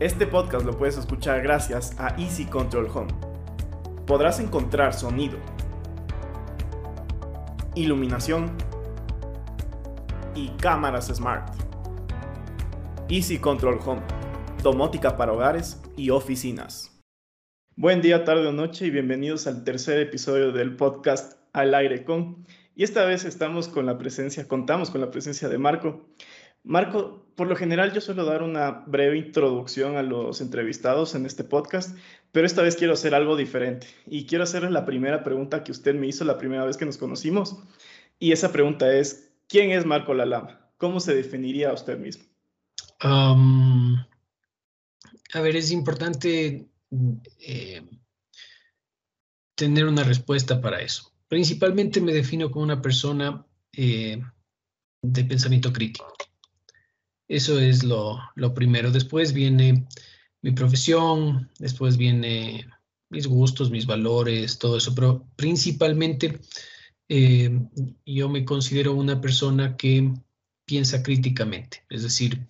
Este podcast lo puedes escuchar gracias a Easy Control Home. Podrás encontrar sonido, iluminación y cámaras smart. Easy Control Home, domótica para hogares y oficinas. Buen día, tarde o noche y bienvenidos al tercer episodio del podcast Al aire con. Y esta vez estamos con la presencia, contamos con la presencia de Marco. Marco, por lo general yo suelo dar una breve introducción a los entrevistados en este podcast, pero esta vez quiero hacer algo diferente y quiero hacerle la primera pregunta que usted me hizo la primera vez que nos conocimos. Y esa pregunta es, ¿quién es Marco Lalama? ¿Cómo se definiría a usted mismo? a ver, es importante eh, tener una respuesta para eso. Principalmente me defino como una persona eh, de pensamiento crítico. Eso es lo, primero. Después viene mi profesión, después viene mis gustos, mis valores, todo eso, pero principalmente eh, yo me considero una persona que piensa críticamente, es decir,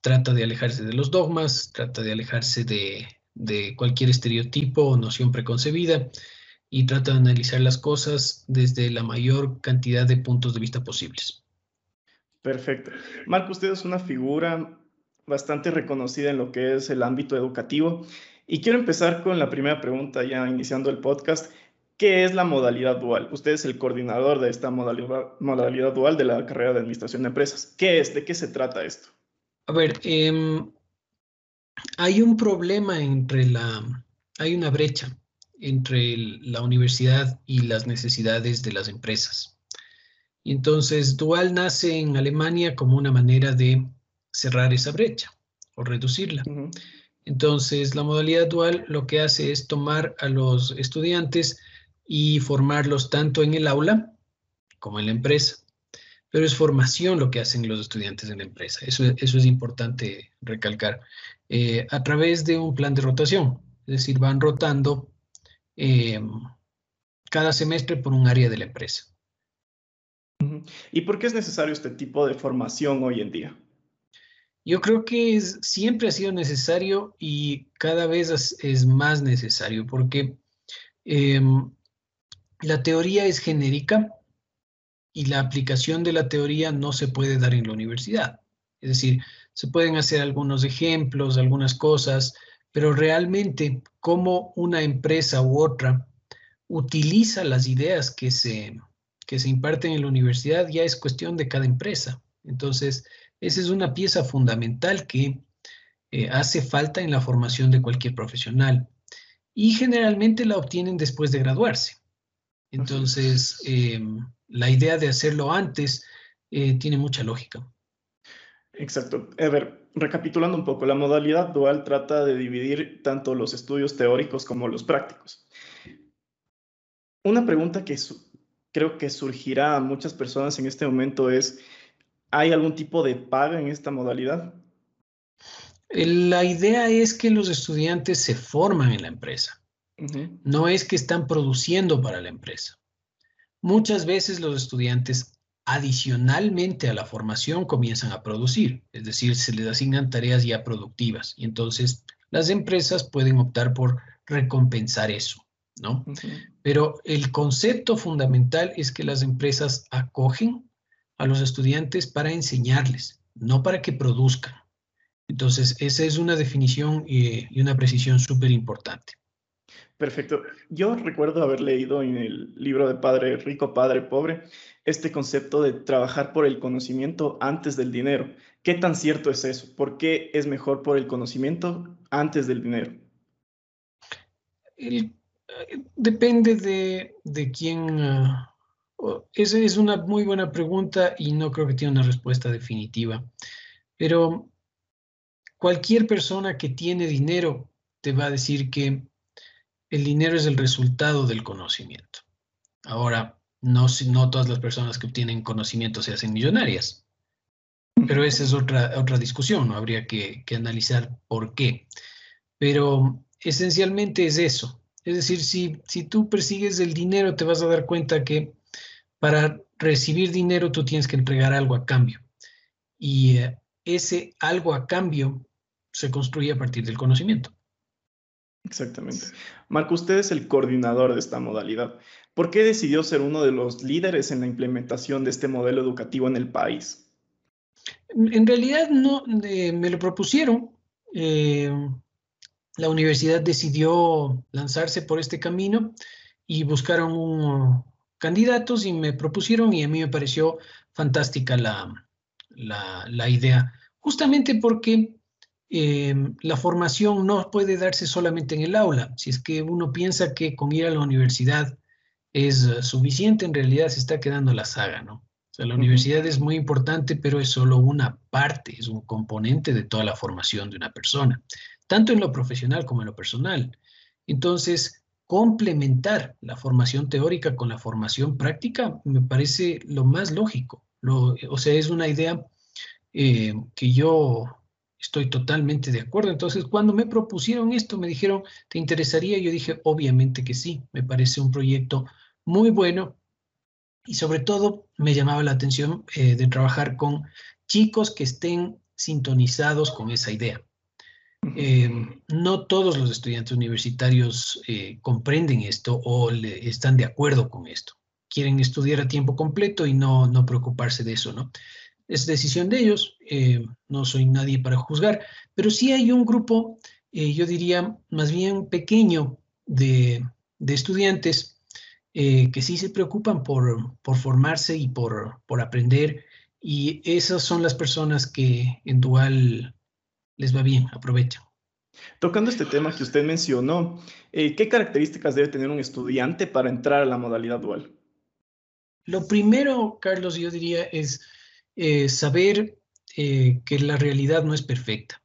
trata de alejarse de los dogmas, trata de alejarse de, de cualquier estereotipo o noción preconcebida y trata de analizar las cosas desde la mayor cantidad de puntos de vista posibles. Perfecto. Marco, usted es una figura bastante reconocida en lo que es el ámbito educativo. Y quiero empezar con la primera pregunta, ya iniciando el podcast. ¿Qué es la modalidad dual? Usted es el coordinador de esta modalidad, dual de la carrera de Administración de Empresas. ¿Qué es? ¿De qué se trata esto? A ver, em, hay un problema entre la, hay una brecha entre la universidad y las necesidades de las empresas. Y entonces Dual nace en Alemania como una manera de cerrar esa brecha o reducirla. Entonces la modalidad Dual lo que hace es tomar a los estudiantes y formarlos tanto en el aula como en la empresa. Pero es formación lo que hacen los estudiantes en la empresa. Eso, eso es importante recalcar. Eh, a través de un plan de rotación. Es decir, van rotando eh, cada semestre por un área de la empresa. ¿Y por qué es necesario este tipo de formación hoy en día? Yo creo que siempre ha sido necesario y cada vez es, más necesario porque em, la teoría es genérica y la aplicación de la teoría no se puede dar en la universidad. Es decir, se pueden hacer algunos ejemplos, algunas cosas, pero realmente cómo una empresa u otra utiliza las ideas que se, que se imparten en la universidad ya es cuestión de cada empresa. Entonces, esa es una pieza fundamental que eh, hace falta en la formación de cualquier profesional y generalmente la obtienen después de graduarse. Entonces, em, la idea de hacerlo antes eh, tiene mucha lógica. Exacto. A ver, recapitulando un poco, la modalidad dual trata de dividir tanto los estudios teóricos como los prácticos. Una pregunta que creo que surgirá a muchas personas en este momento es, ¿hay algún tipo de paga en esta modalidad? La idea es que los estudiantes se forman en la empresa. No es que están produciendo para la empresa. Muchas veces los estudiantes adicionalmente a la formación comienzan a producir, es decir, se les asignan tareas ya productivas y entonces las empresas pueden optar por recompensar eso. ¿No? Pero el concepto fundamental es que las empresas acogen a los estudiantes para enseñarles, no para que produzcan. Entonces, esa es una definición y, una precisión súper importante. Perfecto. Yo recuerdo haber leído en el libro de Padre Rico, Padre Pobre, este concepto de trabajar por el conocimiento antes del dinero. ¿Qué tan cierto es eso? ¿Por qué es mejor por el conocimiento antes del dinero? El Depende de, quién. Ah, esa es una muy buena pregunta y no creo que tiene una respuesta definitiva. Pero cualquier persona que tiene dinero te va a decir que el dinero es el resultado del conocimiento. Ahora, no, no todas las personas que obtienen conocimiento se hacen millonarias, pero esa es otra, otra discusión, ¿no? habría que, que analizar por qué. Pero esencialmente es eso, es decir, si, si tú persigues el dinero, te vas a dar cuenta que para recibir dinero tú tienes que entregar algo a cambio. Y eh, ese algo a cambio se construye a partir del conocimiento. Exactamente. Marco, usted es el coordinador de esta modalidad. ¿Por qué decidió ser uno de los líderes en la implementación de este modelo educativo en el país? En realidad no, me lo propusieron. Eh, la universidad decidió lanzarse por este camino y buscaron candidatos y me propusieron y a mí me pareció fantástica la, la, idea, justamente porque em, la formación no puede darse solamente en el aula. Si es que uno piensa que con ir a la universidad es suficiente, en realidad se está quedando la saga, ¿no? O sea, la universidad es muy importante, pero es solo una parte, es un componente de toda la formación de una persona, tanto en lo profesional como en lo personal. Entonces, complementar la formación teórica con la formación práctica me parece lo más lógico. o sea, es una idea eh, que yo estoy totalmente de acuerdo. Entonces, cuando me propusieron esto, me dijeron, ¿te interesaría? Yo dije, obviamente que sí, me parece un proyecto muy bueno y sobre todo me llamaba la atención eh, de trabajar con chicos que estén sintonizados con esa idea. Eh, no todos los estudiantes universitarios eh, comprenden esto o están de acuerdo con esto. Quieren estudiar a tiempo completo y no, no preocuparse de eso, ¿no? Es decisión de ellos, no soy nadie para juzgar, pero sí hay un grupo, yo diría, más bien pequeño de, de estudiantes eh, que sí se preocupan por, por formarse y por, por, aprender. Y esas son las personas que en Dual les va bien, aprovechan. Tocando este tema que usted mencionó, eh, ¿qué características debe tener un estudiante para entrar a la modalidad dual? Lo primero, Carlos, yo diría es eh, saber que la realidad no es perfecta.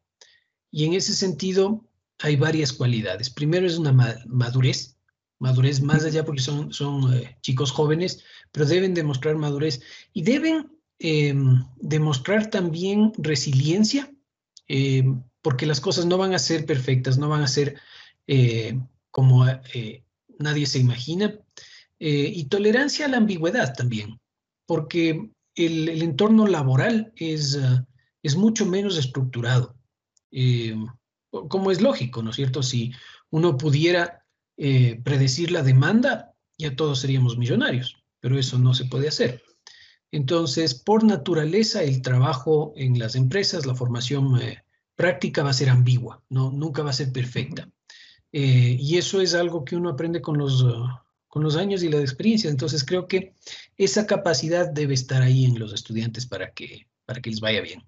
Y en ese sentido hay varias cualidades. Primero es una madurez, madurez más allá porque son, son eh, chicos jóvenes, pero deben demostrar madurez y deben em, demostrar también resiliencia, em, porque las cosas no van a ser perfectas, no van a ser eh, como eh, nadie se imagina, y tolerancia a la ambigüedad también, porque el, entorno laboral es, es mucho menos estructurado, como es lógico, ¿no es cierto? Si uno pudiera eh, predecir la demanda, ya todos seríamos millonarios, pero eso no se puede hacer. Entonces, por naturaleza, el trabajo en las empresas, la formación eh, práctica va a ser ambigua, ¿no? nunca va a ser perfecta. Eh, y eso es algo que uno aprende con los, con los años y la experiencia. Entonces, creo que esa capacidad debe estar ahí en los estudiantes para que, para que les vaya bien.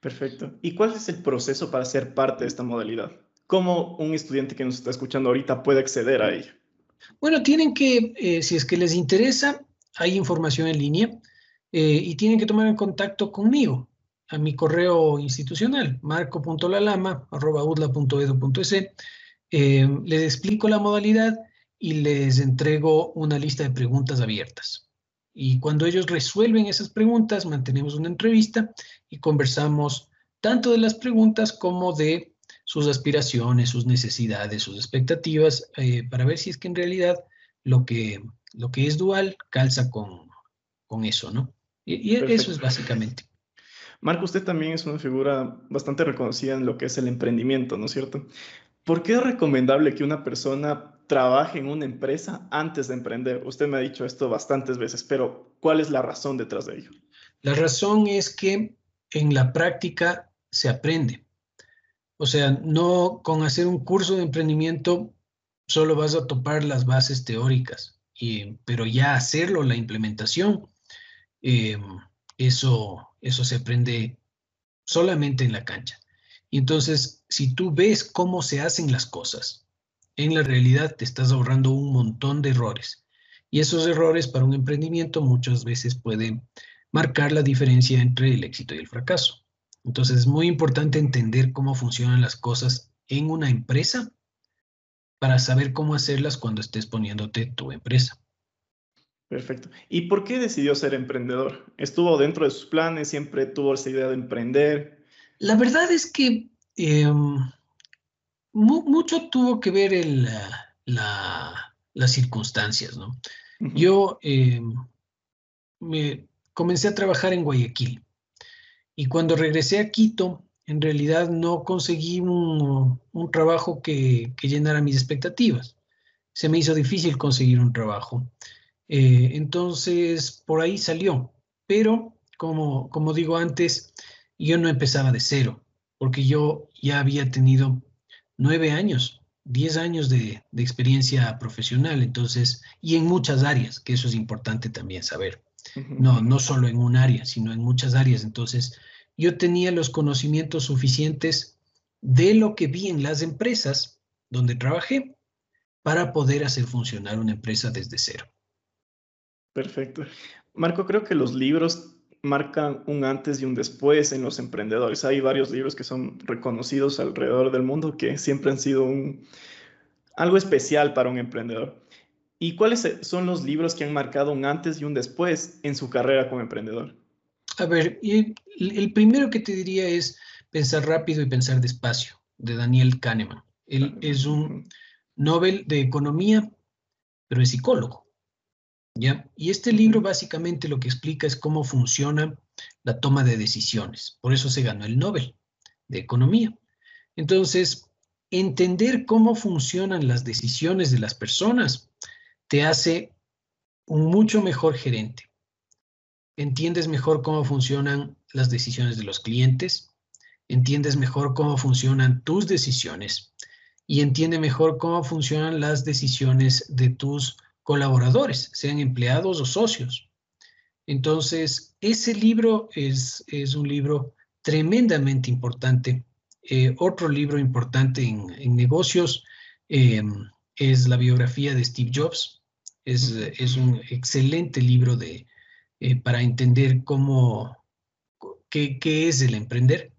Perfecto. ¿Y cuál es el proceso para ser parte de esta modalidad? ¿Cómo un estudiante que nos está escuchando ahorita puede acceder a ella? Bueno, tienen que, eh, si es que les interesa, hay información en línea eh, y tienen que tomar contacto conmigo a mi correo institucional, marco.lalama.udla.edu.es. Eh, les explico la modalidad y les entrego una lista de preguntas abiertas. Y cuando ellos resuelven esas preguntas, mantenemos una entrevista y conversamos tanto de las preguntas como de sus aspiraciones, sus necesidades, sus expectativas, eh, para ver si es que en realidad lo que, lo que es dual calza con, con eso, ¿no? Y, eso es básicamente. Marco, usted también es una figura bastante reconocida en lo que es el emprendimiento, ¿no es cierto? ¿Por qué es recomendable que una persona trabaje en una empresa antes de emprender? Usted me ha dicho esto bastantes veces, pero ¿cuál es la razón detrás de ello? La razón es que en la práctica se aprende. O sea, no con hacer un curso de emprendimiento solo vas a topar las bases teóricas, pero ya hacerlo, la implementación, em, eso, eso se aprende solamente en la cancha. Y entonces, si tú ves cómo se hacen las cosas, en la realidad te estás ahorrando un montón de errores. Y esos errores para un emprendimiento muchas veces pueden marcar la diferencia entre el éxito y el fracaso. Entonces es muy importante entender cómo funcionan las cosas en una empresa para saber cómo hacerlas cuando estés poniéndote tu empresa. Perfecto. ¿Y por qué decidió ser emprendedor? ¿Estuvo dentro de sus planes? ¿Siempre tuvo esa idea de emprender? La verdad es que em, mucho tuvo que ver en las circunstancias, ¿no? Yo em, me comencé a trabajar en Guayaquil y cuando regresé a Quito, en realidad no conseguí un, trabajo que, llenara mis expectativas. Se me hizo difícil conseguir un trabajo. Eh, entonces, por ahí salió. Pero, como, como digo antes, yo no empezaba de cero, porque yo ya había tenido nueve años, diez años de, de experiencia profesional, entonces, y en muchas áreas, que eso es importante también saber. No, no solo en un área, sino en muchas áreas. Entonces, yo tenía los conocimientos suficientes de lo que vi en las empresas donde trabajé para poder hacer funcionar una empresa desde cero. Perfecto. Marco, creo que los libros marcan un antes y un después en los emprendedores. Hay varios libros que son reconocidos alrededor del mundo que siempre han sido un, algo especial para un emprendedor. ¿Y cuáles son los libros que han marcado un antes y un después en su carrera como emprendedor? A ver, el primero que te diría es Pensar rápido y pensar despacio, de Daniel Kahneman. Él es un Nobel de Economía, pero es psicólogo. ¿Ya? Y este libro básicamente lo que explica es cómo funciona la toma de decisiones. Por eso se ganó el Nobel de Economía. Entonces, entender cómo funcionan las decisiones de las personas te hace un mucho mejor gerente. Entiendes mejor cómo funcionan las decisiones de los clientes, entiendes mejor cómo funcionan tus decisiones y entiende mejor cómo funcionan las decisiones de tus colaboradores, sean empleados o socios. Entonces, ese libro es, es un libro tremendamente importante. Eh, otro libro importante en, negocios eh, es la biografía de Steve Jobs. Es, un excelente libro de, eh, para entender cómo, qué, es el emprender.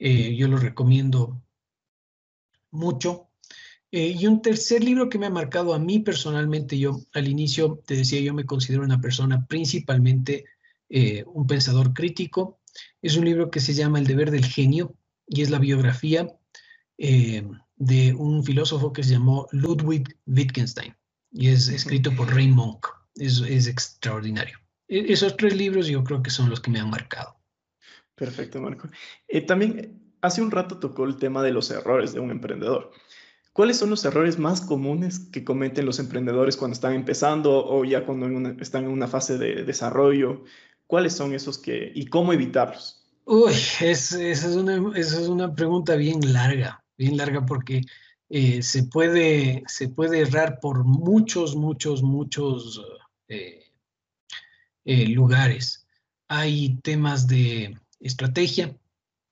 Yo lo recomiendo mucho. Eh, y un tercer libro que me ha marcado a mí personalmente, yo al inicio te decía, yo me considero una persona principalmente un pensador crítico. Es un libro que se llama El deber del genio y es la biografía de un filósofo que se llamó Ludwig Wittgenstein y es escrito por Ray Monk. Es, es extraordinario. E, esos tres libros yo creo que son los que me han marcado. Perfecto, Marco. Eh, también hace un rato tocó el tema de los errores de un emprendedor. ¿Cuáles son los errores más comunes que cometen los emprendedores cuando están empezando o ya cuando están en una fase de desarrollo? ¿Cuáles son esos que y cómo evitarlos? Uy, esa es, una, esa es una pregunta bien larga, bien larga porque eh, se, puede, se puede errar por muchos, muchos, muchos eh, eh, lugares. Hay temas de estrategia,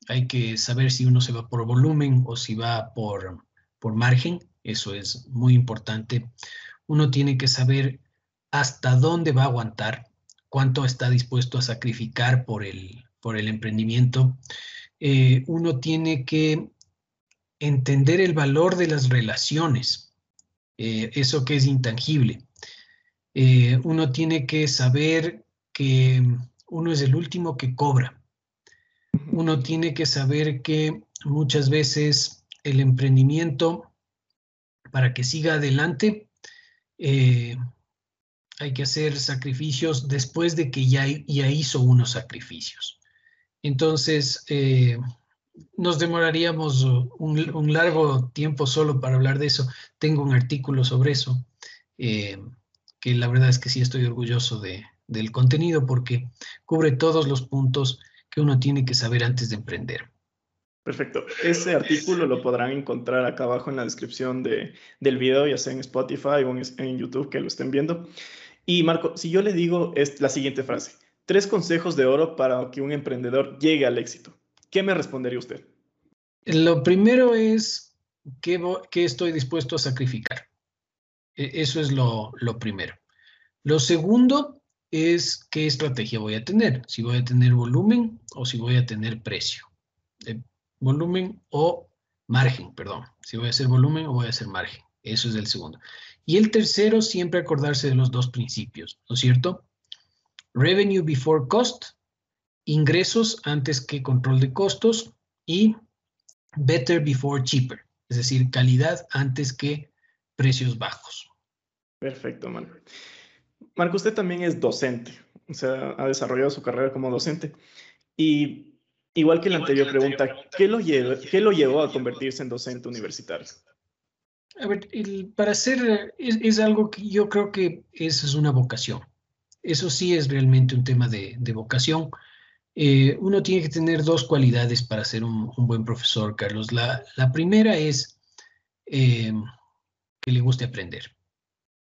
hay que saber si uno se va por volumen o si va por, por margen, eso es muy importante. Uno tiene que saber hasta dónde va a aguantar, cuánto está dispuesto a sacrificar por el, por el emprendimiento. uno tiene que entender el valor de las relaciones, eh, eso que es intangible. Eh, uno tiene que saber que uno es el último que cobra. Uno tiene que saber que muchas veces el emprendimiento, para que siga adelante, eh, hay que hacer sacrificios después de que ya, ya hizo unos sacrificios. Entonces, nos demoraríamos un, largo tiempo solo para hablar de eso. Tengo un artículo sobre eso, eh, que la verdad es que sí estoy orgulloso de, del contenido porque cubre todos los puntos que uno tiene que saber antes de emprender. Perfecto. Ese artículo lo podrán encontrar acá abajo en la descripción de, del video, ya sea en Spotify o en, en YouTube que lo estén viendo. Y Marco, si yo le digo es la siguiente frase, tres consejos de oro para que un emprendedor llegue al éxito. ¿qué me respondería usted? Lo primero es qué, estoy dispuesto a sacrificar. E, eso es lo, primero. Lo segundo es qué estrategia voy a tener. Si voy a tener volumen o si voy a tener precio. Volumen o margen, perdón. Si voy a hacer volumen o voy a hacer margen. Eso es el segundo. Y el tercero, siempre acordarse de los dos principios, ¿no es cierto? Revenue before cost ingresos antes que control de costos y better before cheaper, es decir, calidad antes que precios bajos. Perfecto, Marco. Marco, usted también es docente, o sea, ha desarrollado su carrera como docente. Y Igual que la anterior pregunta, ¿qué lo, llevó, ¿qué lo llevó a convertirse en docente universitario? A ver, para ser, es, algo que yo creo que eso es una vocación. Eso sí es realmente un tema de, vocación. Eh, uno tiene que tener dos cualidades para ser un, buen profesor, Carlos. La, primera es eh, que le guste aprender.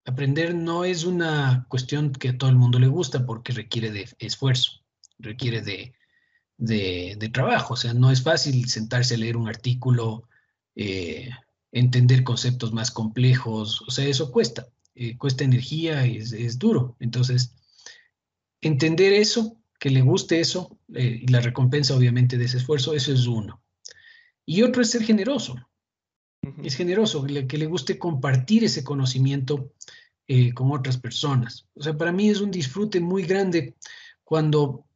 Aprender no es una cuestión que a todo el mundo le gusta porque requiere de esfuerzo, requiere de, de, trabajo. O sea, no es fácil sentarse a leer un artículo, eh, entender conceptos más complejos. O sea, eso cuesta, eh, cuesta energía, es, es duro. Entonces, entender eso, que le guste eso, eh, y la recompensa obviamente de ese esfuerzo, eso es uno. Y otro es ser generoso. Es generoso, que le, guste compartir ese conocimiento con otras personas. O sea, para mí es un disfrute muy grande cuando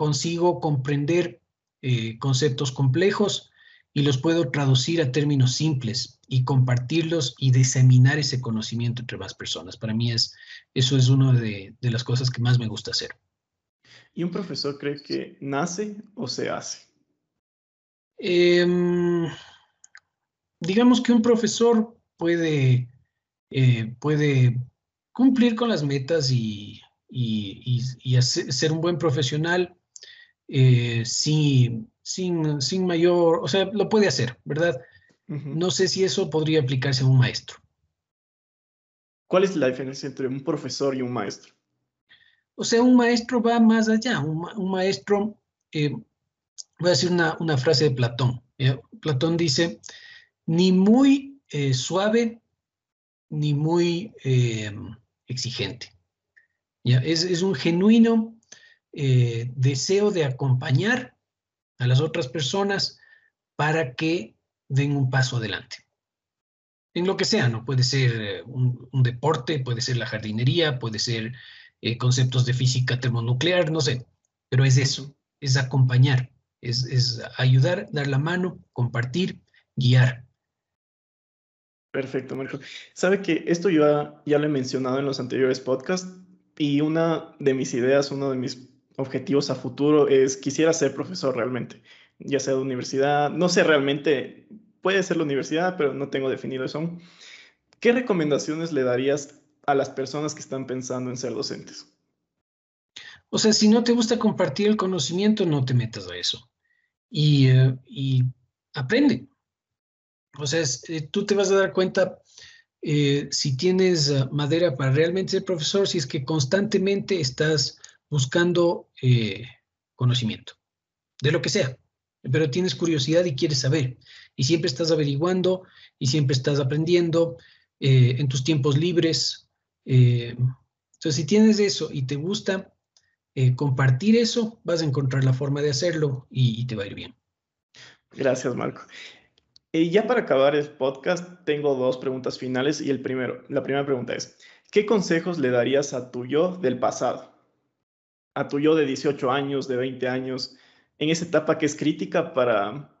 consigo comprender eh, conceptos complejos y los puedo traducir a términos simples y compartirlos y diseminar ese conocimiento entre más personas. Para mí es, eso es una de, las cosas que más me gusta hacer. ¿Y un profesor cree que nace o se hace? Em, digamos que un profesor puede, eh, puede cumplir con las metas y, ser un buen profesional eh, sin, sin, mayor, o sea, lo puede hacer, ¿verdad? No sé si eso podría aplicarse a un maestro. ¿Cuál es la diferencia entre un profesor y un maestro? O sea, un maestro va más allá. Un, maestro, eh, voy a decir una, frase de Platón. Platón dice, ni muy eh, suave, ni muy exigente. ¿ya? Es, es, un genuino eh, deseo de acompañar a las otras personas para que den un paso adelante. En lo que sea, ¿no? Puede ser eh, un, deporte, puede ser la jardinería, puede ser eh, conceptos de física termonuclear, no sé, pero es eso, es acompañar, es, es ayudar, dar la mano, compartir, guiar. Perfecto, Marco. Sabe que esto yo ya lo he mencionado en los anteriores podcasts y una de mis ideas, uno de mis objetivos a futuro es, quisiera ser profesor realmente, ya sea de universidad, no sé realmente, puede ser la universidad, pero no tengo definido eso ¿Qué recomendaciones le darías a las personas que están pensando en ser docentes? O sea, si no te gusta compartir el conocimiento, no te metas a eso. Y, eh, aprende. O sea, eh, tú te vas a dar cuenta eh, si tienes madera para realmente ser profesor, si es que constantemente estás buscando eh, conocimiento, de lo que sea, pero tienes curiosidad y quieres saber, y siempre estás averiguando y siempre estás aprendiendo eh, en tus tiempos libres. Eh, entonces, si tienes eso y te gusta compartir eso, vas a encontrar la forma de hacerlo y, te va a ir bien. Gracias, Marco. Y ya para acabar el podcast, tengo dos preguntas finales y el primero, la primera pregunta es, ¿qué consejos le darías a tu yo del pasado? A tu yo de 18 años, de 20 años, en esa etapa que es crítica para,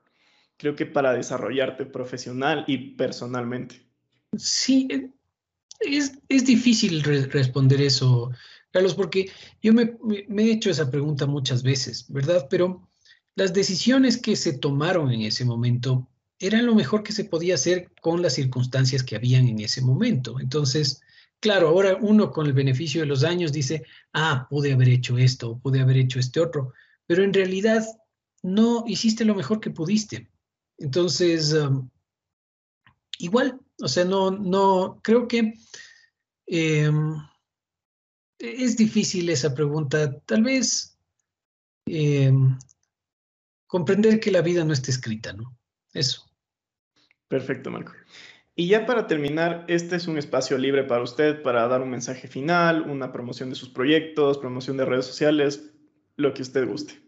creo que para desarrollarte profesional y personalmente? Sí, es, es difícil responder eso, Carlos, porque yo me, me, he hecho esa pregunta muchas veces, ¿verdad? Pero las decisiones que se tomaron en ese momento eran lo mejor que se podía hacer con las circunstancias que habían en ese momento. Entonces, Claro, ahora uno con el beneficio de los años dice, ah, pude haber hecho esto, pude haber hecho este otro, pero en realidad no hiciste lo mejor que pudiste. Entonces, um, igual, o sea, no, no, creo que em, es difícil esa pregunta. Tal vez em, comprender que la vida no está escrita, ¿no? Eso. Perfecto, Marco. Y ya para terminar, este es un espacio libre para usted para dar un mensaje final, una promoción de sus proyectos, promoción de redes sociales, lo que usted guste.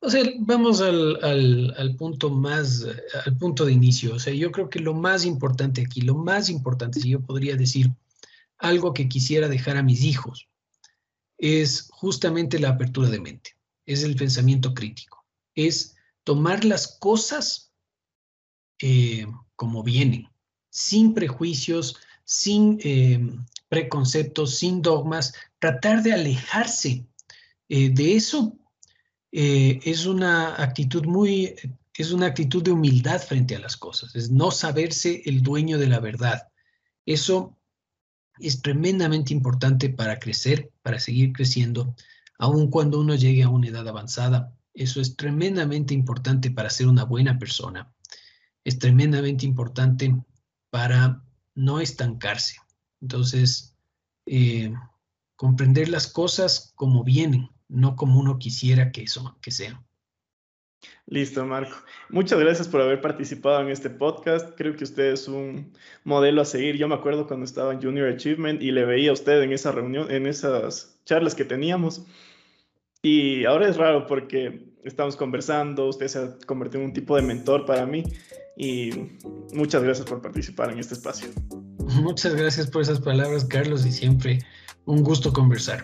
O sea, vamos al, al, punto más, al punto de inicio. O sea, yo creo que lo más importante aquí, lo más importante, si yo podría decir algo que quisiera dejar a mis hijos, es justamente la apertura de mente, es el pensamiento crítico, es tomar las cosas eh, como vienen, sin prejuicios, sin eh, preconceptos, sin dogmas, tratar de alejarse eh, de eso eh, es una actitud muy, es una actitud de humildad frente a las cosas, es no saberse el dueño de la verdad. Eso es tremendamente importante para crecer, para seguir creciendo, aun cuando uno llegue a una edad avanzada. Eso es tremendamente importante para ser una buena persona. Es tremendamente importante para no estancarse. Entonces, eh, comprender las cosas como vienen, no como uno quisiera que, eso, que sean. Listo, Marco. Muchas gracias por haber participado en este podcast. Creo que usted es un modelo a seguir. Yo me acuerdo cuando estaba en Junior Achievement y le veía a usted en esa reunión, en esas charlas que teníamos. Y ahora es raro porque estamos conversando, usted se ha convertido en un tipo de mentor para mí y muchas gracias por participar en este espacio. Muchas gracias por esas palabras, Carlos, y siempre un gusto conversar.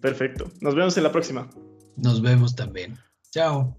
Perfecto. Nos vemos en la próxima. Nos vemos también. Chao.